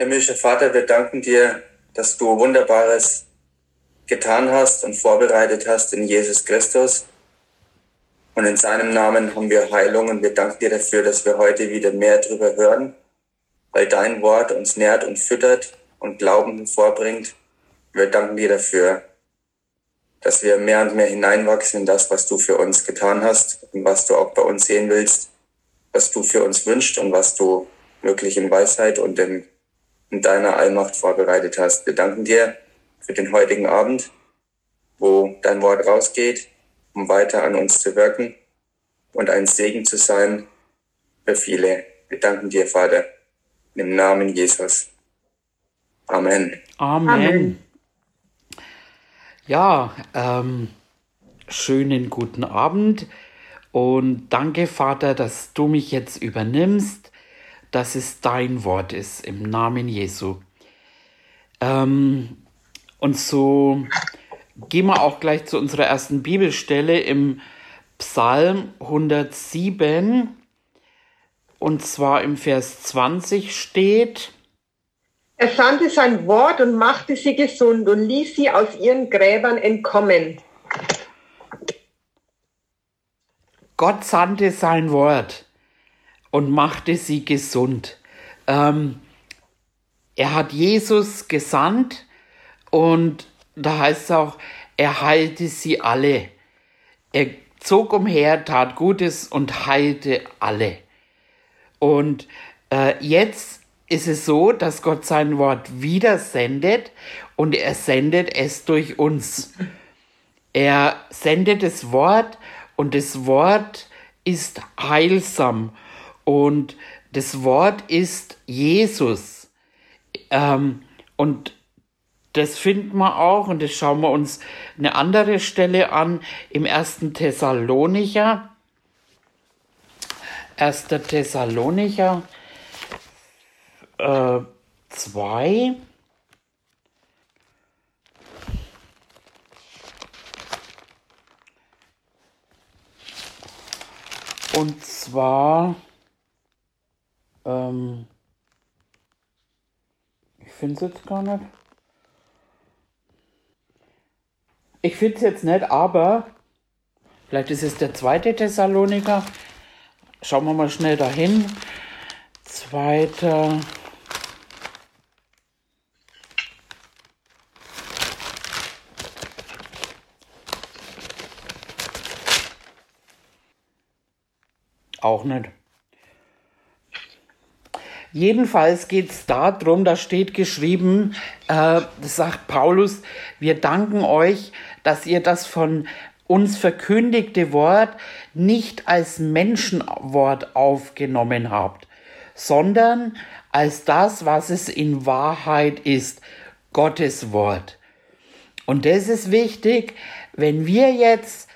Himmlischer Vater, wir danken dir, dass du Wunderbares getan hast und vorbereitet hast in Jesus Christus. Und in seinem Namen haben wir Heilung und wir danken dir dafür, dass wir heute wieder mehr darüber hören, weil dein Wort uns nährt und füttert und Glauben hervorbringt. Wir danken dir dafür, dass wir mehr und mehr hineinwachsen in das, was du für uns getan hast und was du auch bei uns sehen willst, was du für uns wünschst und was du wirklich in Weisheit und in in deiner Allmacht vorbereitet hast. Wir danken dir für den heutigen Abend, wo dein Wort rausgeht, um weiter an uns zu wirken und ein Segen zu sein für viele. Wir danken dir, Vater, im Namen Jesus. Amen. Amen. Amen. Ja, ähm, schönen guten Abend und danke, Vater, dass du mich jetzt übernimmst dass es dein Wort ist, im Namen Jesu. Ähm, und so gehen wir auch gleich zu unserer ersten Bibelstelle im Psalm 107. Und zwar im Vers 20 steht, er sandte sein Wort und machte sie gesund und ließ sie aus ihren Gräbern entkommen. Gott sandte sein Wort und machte sie gesund. Ähm, er hat Jesus gesandt und da heißt es auch, er heilte sie alle. Er zog umher, tat Gutes und heilte alle. Und äh, jetzt ist es so, dass Gott sein Wort wieder sendet und er sendet es durch uns. Er sendet das Wort und das Wort ist heilsam und das Wort ist Jesus. Ähm, und das finden wir auch, und das schauen wir uns eine andere Stelle an, im ersten Thessalonicher. 1. Thessalonicher 2. Äh, und zwar ähm, ich finde es jetzt gar nicht. Ich finde es jetzt nicht, aber vielleicht ist es der zweite Thessaloniker. Schauen wir mal schnell dahin. Zweiter. Auch nicht. Jedenfalls geht es darum, da steht geschrieben, äh, sagt Paulus, wir danken euch, dass ihr das von uns verkündigte Wort nicht als Menschenwort aufgenommen habt, sondern als das, was es in Wahrheit ist, Gottes Wort. Und das ist wichtig, wenn wir jetzt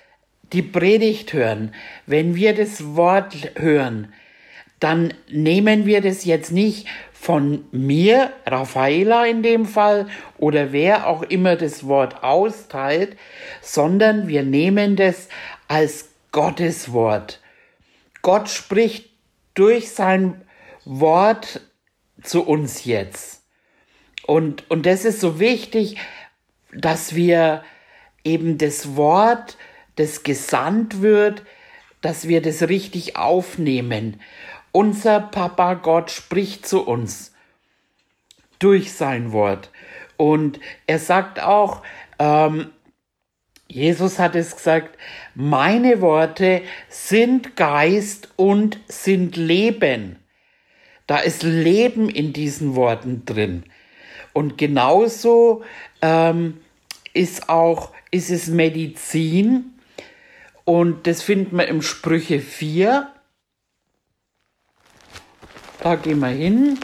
die Predigt hören, wenn wir das Wort hören, dann nehmen wir das jetzt nicht von mir, Raffaela in dem Fall, oder wer auch immer das Wort austeilt, sondern wir nehmen das als Gottes Wort. Gott spricht durch sein Wort zu uns jetzt. Und, und das ist so wichtig, dass wir eben das Wort, das gesandt wird, dass wir das richtig aufnehmen unser Papa Gott spricht zu uns durch sein Wort. Und er sagt auch, ähm, Jesus hat es gesagt, meine Worte sind Geist und sind Leben. Da ist Leben in diesen Worten drin. Und genauso ähm, ist auch, ist es Medizin. Und das finden wir im Sprüche 4. Da gehen wir hin.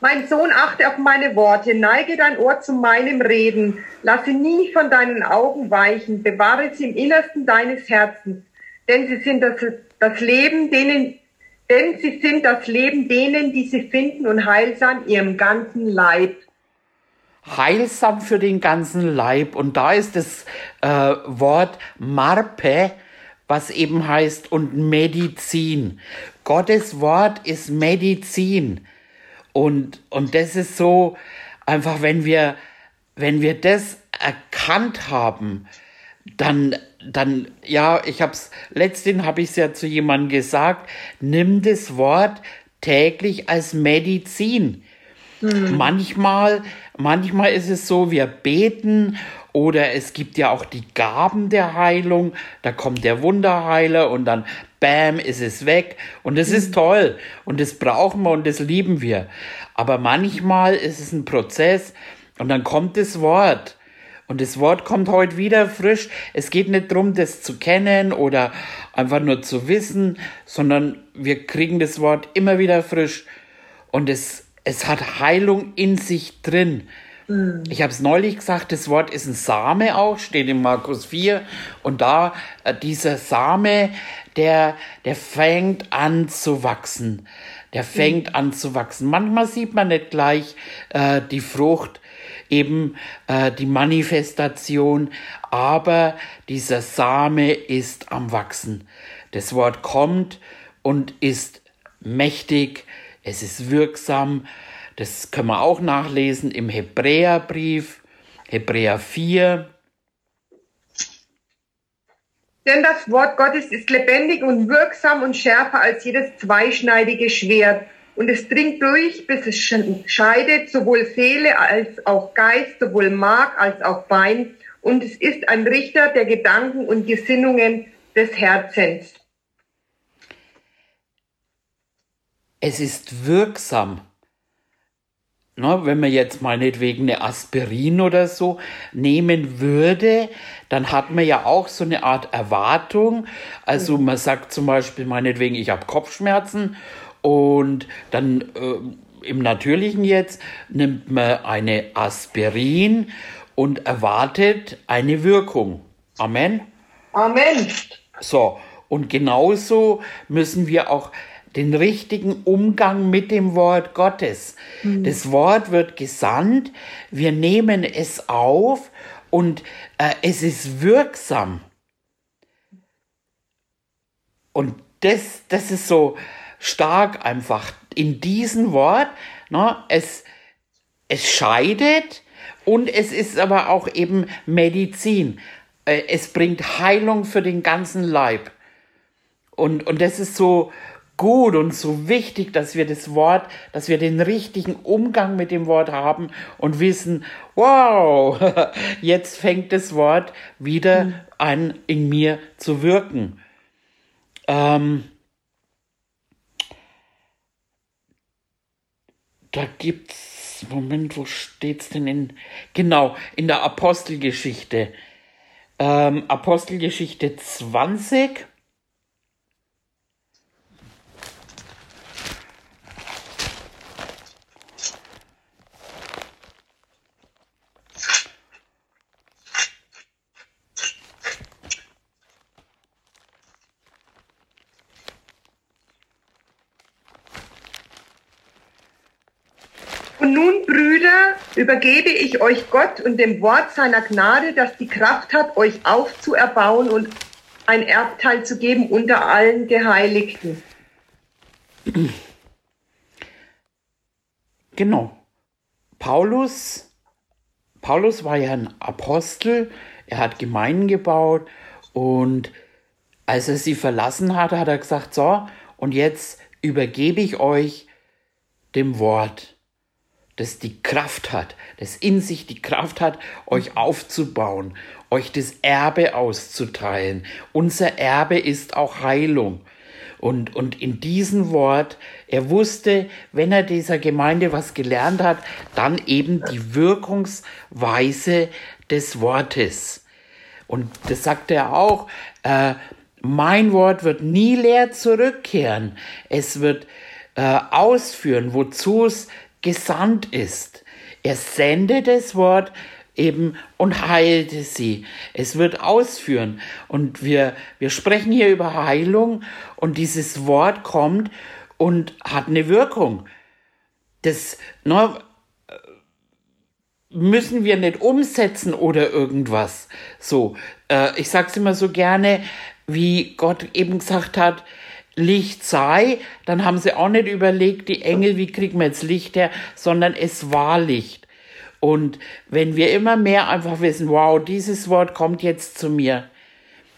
Mein Sohn, achte auf meine Worte, neige dein Ohr zu meinem Reden, lasse nie von deinen Augen weichen, bewahre sie im Innersten deines Herzens, denn sie sind das, das Leben, denen, denn sie sind das Leben denen, die sie finden und heilsam ihrem ganzen Leib. Heilsam für den ganzen Leib. Und da ist das äh, Wort Marpe, was eben heißt und Medizin. Gottes Wort ist Medizin. Und, und das ist so, einfach wenn wir, wenn wir das erkannt haben, dann, dann, ja, ich hab's, letztens habe ich es ja zu jemandem gesagt, nimm das Wort täglich als Medizin. Hm. Manchmal, manchmal ist es so, wir beten oder es gibt ja auch die Gaben der Heilung, da kommt der Wunderheiler und dann bam, ist es weg und das hm. ist toll und das brauchen wir und das lieben wir. Aber manchmal ist es ein Prozess und dann kommt das Wort und das Wort kommt heute wieder frisch. Es geht nicht darum, das zu kennen oder einfach nur zu wissen, sondern wir kriegen das Wort immer wieder frisch. Und es, es hat Heilung in sich drin. Mhm. Ich habe es neulich gesagt, das Wort ist ein Same auch, steht in Markus 4. Und da äh, dieser Same, der, der fängt an zu wachsen. Der fängt mhm. an zu wachsen. Manchmal sieht man nicht gleich äh, die Frucht, eben äh, die Manifestation, aber dieser Same ist am Wachsen. Das Wort kommt und ist mächtig, es ist wirksam. Das können wir auch nachlesen im Hebräerbrief, Hebräer 4. Denn das Wort Gottes ist lebendig und wirksam und schärfer als jedes zweischneidige Schwert und es dringt durch, bis es scheidet, sowohl Seele als auch Geist, sowohl Mark als auch Bein. Und es ist ein Richter der Gedanken und Gesinnungen des Herzens. Es ist wirksam. Na, wenn man jetzt meinetwegen eine Aspirin oder so nehmen würde, dann hat man ja auch so eine Art Erwartung. Also man sagt zum Beispiel meinetwegen, ich habe Kopfschmerzen und dann äh, im Natürlichen jetzt nimmt man eine Aspirin und erwartet eine Wirkung. Amen. Amen. So, und genauso müssen wir auch den richtigen Umgang mit dem Wort Gottes. Mhm. Das Wort wird gesandt, wir nehmen es auf und äh, es ist wirksam. Und das, das ist so, stark einfach in diesem Wort. Ne, es, es scheidet und es ist aber auch eben Medizin. Äh, es bringt Heilung für den ganzen Leib. Und, und das ist so gut und so wichtig, dass wir das Wort, dass wir den richtigen Umgang mit dem Wort haben und wissen, wow, jetzt fängt das Wort wieder mhm. an in mir zu wirken. Ähm, da gibt's, Moment, wo steht's denn in, genau, in der Apostelgeschichte. Ähm, Apostelgeschichte 20. übergebe ich euch Gott und dem Wort seiner Gnade, das die Kraft hat, euch aufzuerbauen und ein Erbteil zu geben unter allen Geheiligten. Genau. Paulus, Paulus war ja ein Apostel, er hat Gemeinden gebaut und als er sie verlassen hat, hat er gesagt, so, und jetzt übergebe ich euch dem Wort das die Kraft hat, das in sich die Kraft hat, euch aufzubauen, euch das Erbe auszuteilen. Unser Erbe ist auch Heilung. Und, und in diesem Wort, er wusste, wenn er dieser Gemeinde was gelernt hat, dann eben die Wirkungsweise des Wortes. Und das sagt er auch, äh, mein Wort wird nie leer zurückkehren. Es wird äh, ausführen, wozu es gesandt ist. Er sendet das Wort eben und heilte sie. Es wird ausführen. Und wir, wir sprechen hier über Heilung und dieses Wort kommt und hat eine Wirkung. Das ne, müssen wir nicht umsetzen oder irgendwas. So, äh, ich sag's immer so gerne, wie Gott eben gesagt hat, Licht sei, dann haben sie auch nicht überlegt, die Engel, wie kriegen wir jetzt Licht her, sondern es war Licht. Und wenn wir immer mehr einfach wissen, wow, dieses Wort kommt jetzt zu mir,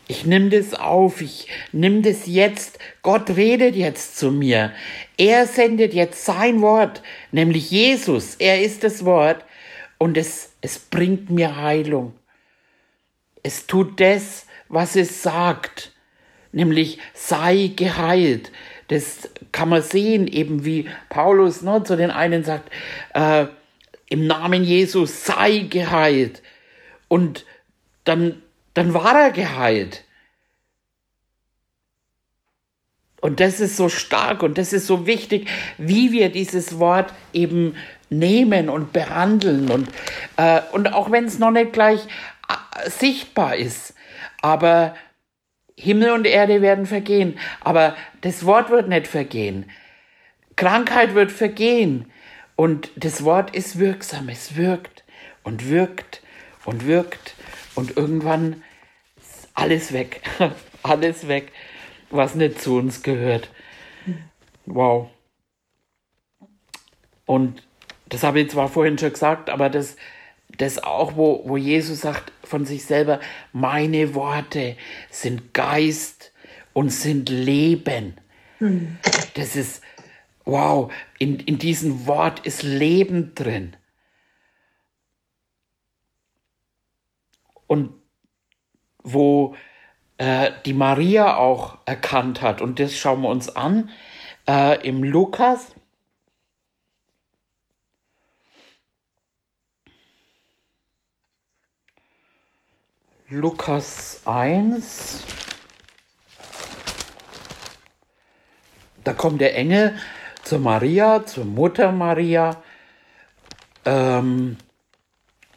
ich nehme das auf, ich nehme das jetzt, Gott redet jetzt zu mir, er sendet jetzt sein Wort, nämlich Jesus, er ist das Wort. Und es, es bringt mir Heilung. Es tut das, was es sagt nämlich sei geheilt. Das kann man sehen, eben wie Paulus ne, zu den einen sagt, äh, im Namen Jesus sei geheilt. Und dann, dann war er geheilt. Und das ist so stark und das ist so wichtig, wie wir dieses Wort eben nehmen und behandeln. Und, äh, und auch wenn es noch nicht gleich äh, sichtbar ist, aber Himmel und Erde werden vergehen, aber das Wort wird nicht vergehen. Krankheit wird vergehen. Und das Wort ist wirksam, es wirkt und wirkt und wirkt und irgendwann ist alles weg, alles weg, was nicht zu uns gehört. Wow. Und das habe ich zwar vorhin schon gesagt, aber das, das auch, wo, wo Jesus sagt von sich selber, meine Worte sind Geist und sind Leben. Mhm. Das ist, wow, in, in diesem Wort ist Leben drin. Und wo äh, die Maria auch erkannt hat, und das schauen wir uns an, äh, im Lukas Lukas 1. Da kommt der Engel zur Maria, zur Mutter Maria. Ähm,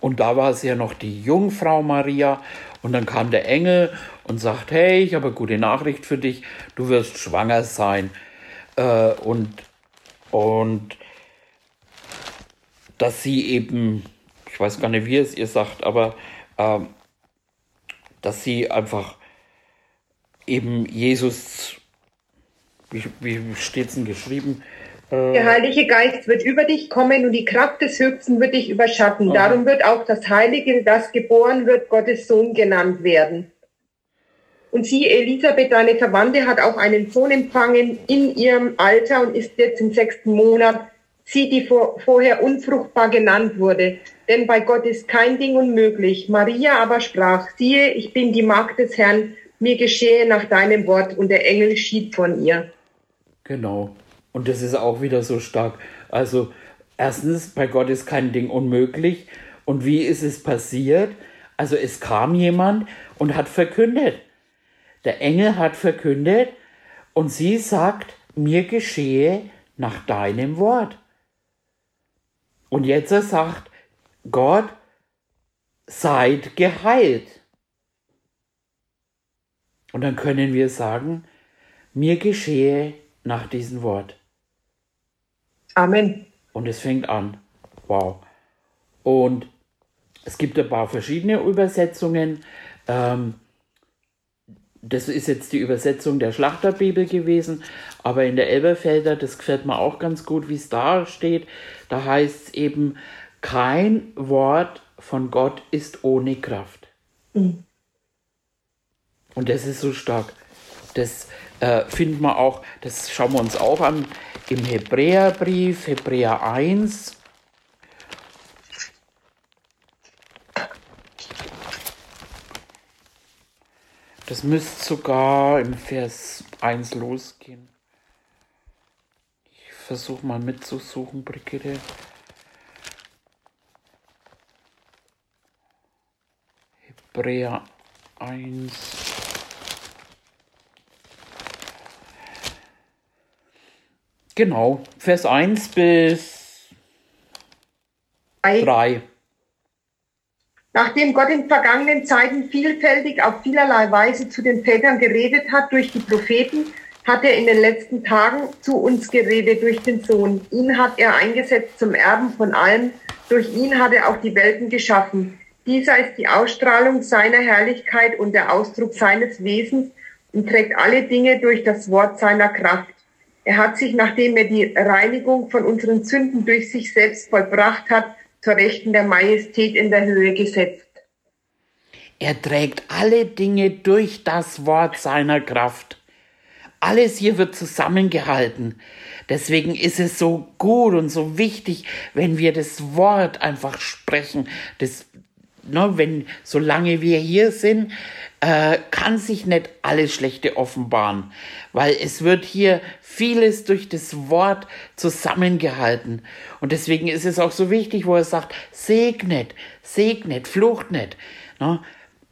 und da war es ja noch die Jungfrau Maria. Und dann kam der Engel und sagt, hey, ich habe eine gute Nachricht für dich, du wirst schwanger sein. Äh, und, und dass sie eben, ich weiß gar nicht, wie es ihr sagt, aber äh, dass sie einfach eben Jesus, wie, wie steht es denn geschrieben? Äh, der Heilige Geist wird über dich kommen und die Kraft des Höchsten wird dich überschatten. Okay. Darum wird auch das Heilige, das geboren wird, Gottes Sohn genannt werden. Und sie, Elisabeth, deine Verwandte, hat auch einen Sohn empfangen in ihrem Alter und ist jetzt im sechsten Monat sie, die vor, vorher unfruchtbar genannt wurde. Denn bei Gott ist kein Ding unmöglich. Maria aber sprach, siehe, ich bin die Magd des Herrn, mir geschehe nach deinem Wort. Und der Engel schied von ihr. Genau. Und das ist auch wieder so stark. Also, erstens, bei Gott ist kein Ding unmöglich. Und wie ist es passiert? Also, es kam jemand und hat verkündet. Der Engel hat verkündet und sie sagt, mir geschehe nach deinem Wort. Und jetzt sagt Gott, seid geheilt. Und dann können wir sagen, mir geschehe nach diesem Wort. Amen. Und es fängt an. Wow. Und es gibt ein paar verschiedene Übersetzungen. Ähm, das ist jetzt die Übersetzung der Schlachterbibel gewesen, aber in der Elberfelder, das gefällt mir auch ganz gut, wie es da steht. Da heißt es eben, kein Wort von Gott ist ohne Kraft. Mhm. Und das ist so stark. Das äh, finden wir auch, das schauen wir uns auch an im Hebräerbrief, Hebräer 1. Das müsste sogar im Vers 1 losgehen. Ich versuche mal mitzusuchen, Brigitte. Hebräer 1. Genau, Vers 1 bis 3. Nachdem Gott in vergangenen Zeiten vielfältig auf vielerlei Weise zu den Vätern geredet hat durch die Propheten, hat er in den letzten Tagen zu uns geredet durch den Sohn. Ihn hat er eingesetzt zum Erben von allem. Durch ihn hat er auch die Welten geschaffen. Dieser ist die Ausstrahlung seiner Herrlichkeit und der Ausdruck seines Wesens und trägt alle Dinge durch das Wort seiner Kraft. Er hat sich, nachdem er die Reinigung von unseren Sünden durch sich selbst vollbracht hat, zur Rechten der Majestät in der Höhe gesetzt. Er trägt alle Dinge durch das Wort seiner Kraft. Alles hier wird zusammengehalten. Deswegen ist es so gut und so wichtig, wenn wir das Wort einfach sprechen. Das, ne, wenn, solange wir hier sind, äh, kann sich nicht alles Schlechte offenbaren, weil es wird hier vieles durch das Wort zusammengehalten. Und deswegen ist es auch so wichtig, wo er sagt, segnet, segnet, flucht nicht. Ne?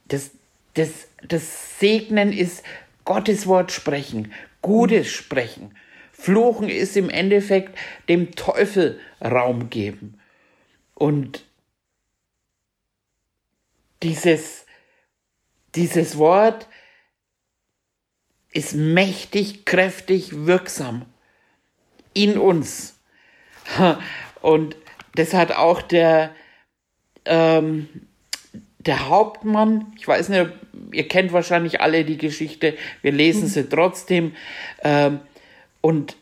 Das, das, das Segnen ist Gottes Wort sprechen, Gutes sprechen. Fluchen ist im Endeffekt dem Teufel Raum geben. Und dieses, dieses Wort ist mächtig, kräftig, wirksam in uns. Und das hat auch der, ähm, der Hauptmann, ich weiß nicht, ihr kennt wahrscheinlich alle die Geschichte, wir lesen sie trotzdem. Ähm, und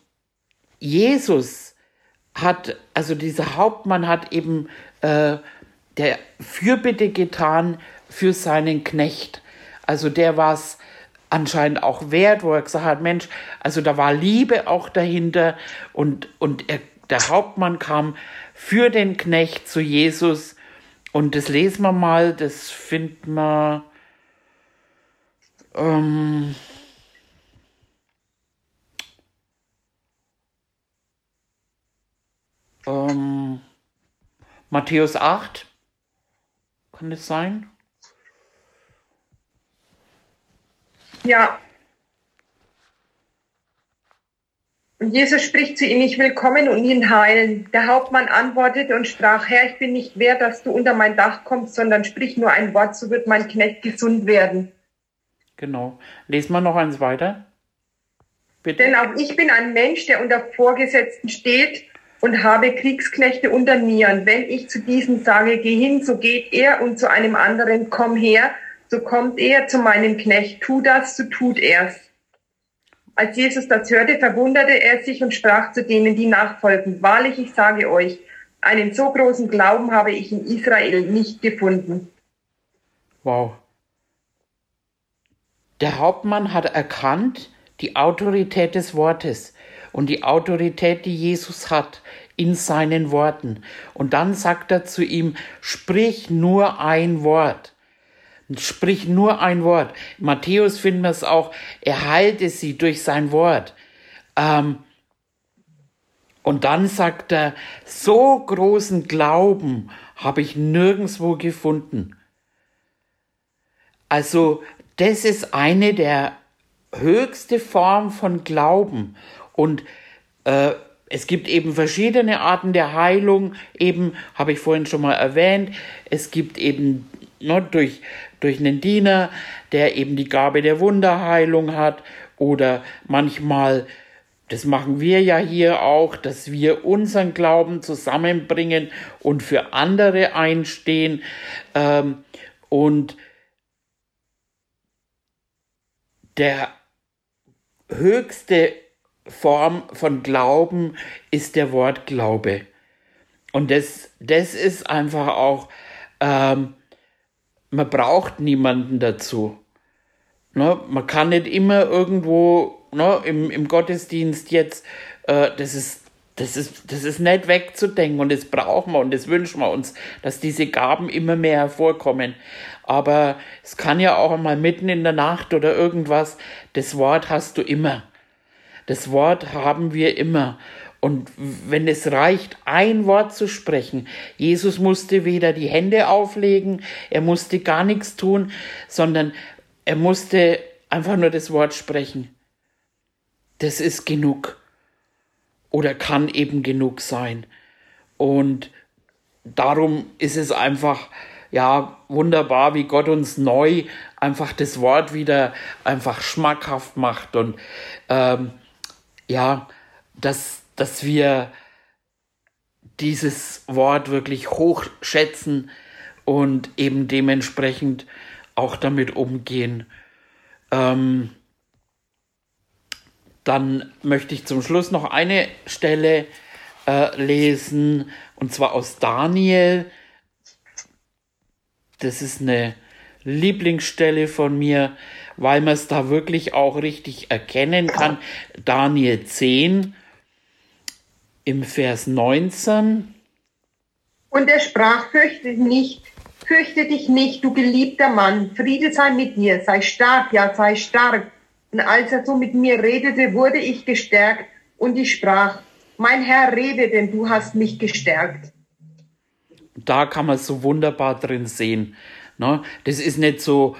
Jesus hat, also dieser Hauptmann hat eben äh, der Fürbitte getan für seinen Knecht. Also der war es anscheinend auch wert, wo er gesagt hat, Mensch, also da war Liebe auch dahinter und, und er, der Hauptmann kam für den Knecht zu Jesus und das lesen wir mal, das finden wir ähm, ähm, Matthäus 8 kann das sein? Ja. Und Jesus spricht zu ihm, ich will kommen und ihn heilen. Der Hauptmann antwortete und sprach, Herr, ich bin nicht wert, dass du unter mein Dach kommst, sondern sprich nur ein Wort, so wird mein Knecht gesund werden. Genau. Lesen wir noch eins weiter. Bitte. Denn auch ich bin ein Mensch, der unter Vorgesetzten steht und habe Kriegsknechte unter mir. Und wenn ich zu diesem sage, geh hin, so geht er und zu einem anderen, komm her, so kommt er zu meinem Knecht, tu das, so tut er's. Als Jesus das hörte, verwunderte er sich und sprach zu denen, die nachfolgen, wahrlich, ich sage euch, einen so großen Glauben habe ich in Israel nicht gefunden. Wow. Der Hauptmann hat erkannt die Autorität des Wortes und die Autorität, die Jesus hat in seinen Worten. Und dann sagt er zu ihm, sprich nur ein Wort. Sprich nur ein Wort. Matthäus finden wir es auch, er heilte sie durch sein Wort. Ähm, und dann sagt er, so großen Glauben habe ich nirgendwo gefunden. Also das ist eine der höchste Form von Glauben. Und äh, es gibt eben verschiedene Arten der Heilung, eben habe ich vorhin schon mal erwähnt. Es gibt eben ne, durch, durch einen Diener, der eben die Gabe der Wunderheilung hat oder manchmal, das machen wir ja hier auch, dass wir unseren Glauben zusammenbringen und für andere einstehen. Ähm, und der höchste Form von Glauben ist der Wort Glaube. Und das, das ist einfach auch, ähm, man braucht niemanden dazu. Ne? Man kann nicht immer irgendwo ne, im, im Gottesdienst jetzt, äh, das ist das ist, das ist nicht wegzudenken und das brauchen wir und das wünschen wir uns, dass diese Gaben immer mehr hervorkommen. Aber es kann ja auch einmal mitten in der Nacht oder irgendwas, das Wort hast du immer. Das Wort haben wir immer. Und wenn es reicht, ein Wort zu sprechen, Jesus musste weder die Hände auflegen, er musste gar nichts tun, sondern er musste einfach nur das Wort sprechen. Das ist genug oder kann eben genug sein. Und darum ist es einfach, ja, wunderbar, wie Gott uns neu einfach das Wort wieder einfach schmackhaft macht und ähm, ja, dass, dass wir dieses Wort wirklich hochschätzen und eben dementsprechend auch damit umgehen. Ähm, dann möchte ich zum Schluss noch eine Stelle äh, lesen, und zwar aus Daniel. Das ist eine Lieblingsstelle von mir, weil man es da wirklich auch richtig erkennen kann. Daniel 10 im Vers 19. Und er sprach, fürchte dich nicht, fürchte dich nicht, du geliebter Mann, Friede sei mit dir, sei stark, ja, sei stark. Und als er so mit mir redete, wurde ich gestärkt und ich sprach, mein Herr, rede, denn du hast mich gestärkt. Da kann man so wunderbar drin sehen. Ne? Das ist nicht so,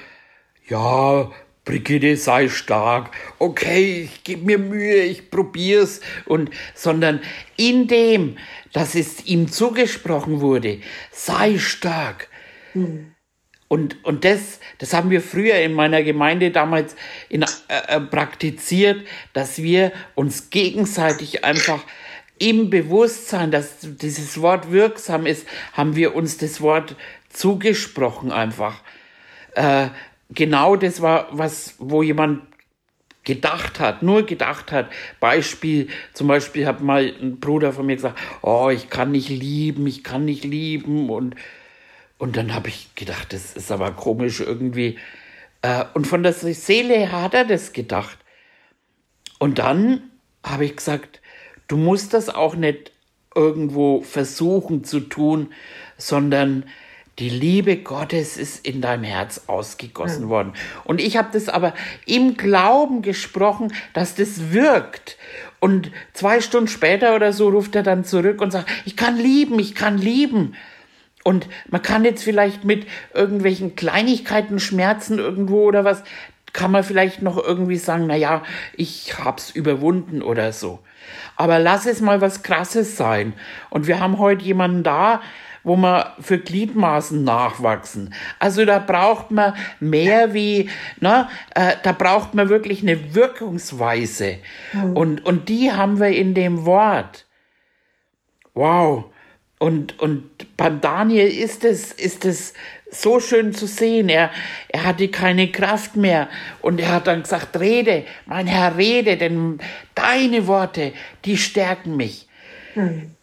ja, Brigitte, sei stark, okay, ich gebe mir Mühe, ich probier's und sondern in dem, dass es ihm zugesprochen wurde, sei stark. Mhm. Und, und das, das haben wir früher in meiner Gemeinde damals in, äh, äh, praktiziert, dass wir uns gegenseitig einfach im Bewusstsein, dass dieses Wort wirksam ist, haben wir uns das Wort zugesprochen einfach. Äh, genau das war was, wo jemand gedacht hat, nur gedacht hat. Beispiel, zum Beispiel hat mal ein Bruder von mir gesagt, oh, ich kann nicht lieben, ich kann nicht lieben und und dann habe ich gedacht, das ist aber komisch irgendwie. Äh, und von der Seele her hat er das gedacht. Und dann habe ich gesagt, du musst das auch nicht irgendwo versuchen zu tun, sondern die Liebe Gottes ist in deinem Herz ausgegossen ja. worden. Und ich habe das aber im Glauben gesprochen, dass das wirkt. Und zwei Stunden später oder so ruft er dann zurück und sagt, ich kann lieben, ich kann lieben. Und man kann jetzt vielleicht mit irgendwelchen Kleinigkeiten, Schmerzen irgendwo oder was, kann man vielleicht noch irgendwie sagen, na ja, ich hab's überwunden oder so. Aber lass es mal was Krasses sein. Und wir haben heute jemanden da, wo man für Gliedmaßen nachwachsen. Also da braucht man mehr wie, ne, äh, da braucht man wirklich eine Wirkungsweise. Mhm. Und, und die haben wir in dem Wort. Wow. Und, und beim Daniel ist es, ist es so schön zu sehen. Er, er hatte keine Kraft mehr. Und er hat dann gesagt, rede, mein Herr, rede, denn deine Worte, die stärken mich.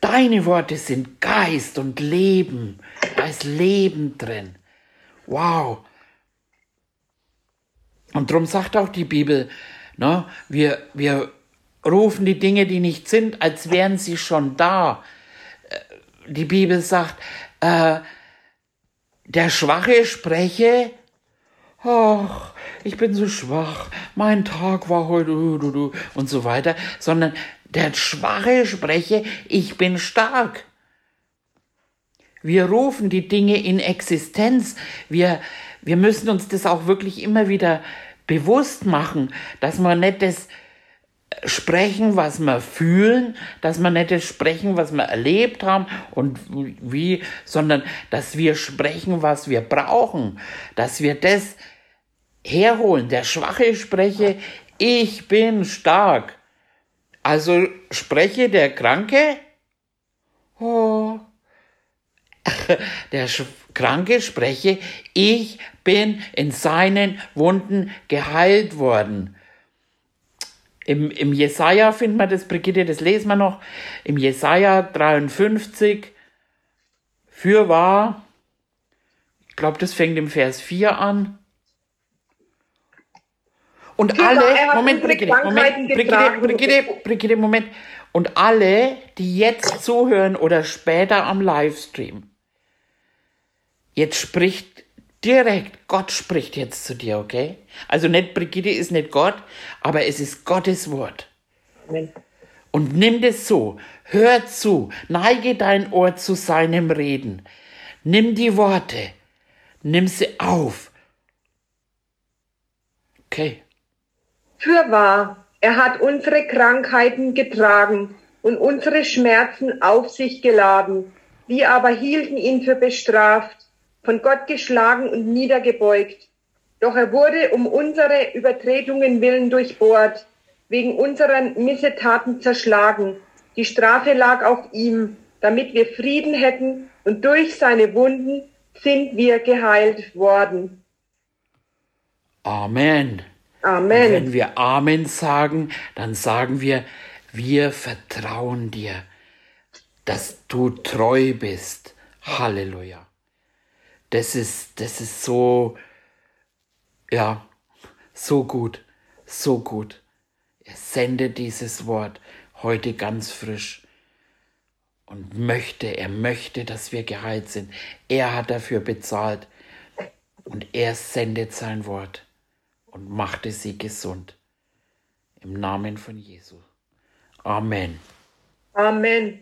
Deine Worte sind Geist und Leben. Da ist Leben drin. Wow. Und darum sagt auch die Bibel, ne, wir, wir rufen die Dinge, die nicht sind, als wären sie schon da. Äh, die Bibel sagt, äh, der Schwache spreche, ach, ich bin so schwach, mein Tag war heute und so weiter, sondern der Schwache spreche, ich bin stark. Wir rufen die Dinge in Existenz. Wir, wir müssen uns das auch wirklich immer wieder bewusst machen, dass wir nicht das sprechen, was wir fühlen, dass wir nicht das sprechen, was wir erlebt haben und wie, sondern dass wir sprechen, was wir brauchen, dass wir das herholen. Der Schwache spreche, ich bin stark. Also spreche der Kranke, oh, der Kranke spreche, ich bin in seinen Wunden geheilt worden. Im, Im Jesaja findet man das, Brigitte, das lesen wir noch. Im Jesaja 53, für wahr, ich glaube, das fängt im Vers 4 an. Und alle, Moment, Brigitte, Moment, Brigitte, Brigitte, Brigitte, Moment. Und alle, die jetzt zuhören oder später am Livestream, jetzt spricht direkt, Gott spricht jetzt zu dir, okay? Also nicht Brigitte ist nicht Gott, aber es ist Gottes Wort. Amen. Und nimm das so, hör zu, neige dein Ohr zu seinem Reden. Nimm die Worte, nimm sie auf. Okay. Fürwahr, er hat unsere Krankheiten getragen und unsere Schmerzen auf sich geladen. Wir aber hielten ihn für bestraft, von Gott geschlagen und niedergebeugt. Doch er wurde um unsere Übertretungen willen durchbohrt, wegen unserer Missetaten zerschlagen. Die Strafe lag auf ihm, damit wir Frieden hätten, und durch seine Wunden sind wir geheilt worden. Amen. Amen. Und wenn wir Amen sagen, dann sagen wir, wir vertrauen dir, dass du treu bist. Halleluja. Das ist, das ist so, ja, so gut, so gut. Er sendet dieses Wort heute ganz frisch und möchte, er möchte, dass wir geheilt sind. Er hat dafür bezahlt und er sendet sein Wort und machte sie gesund. Im Namen von Jesus. Amen. Amen.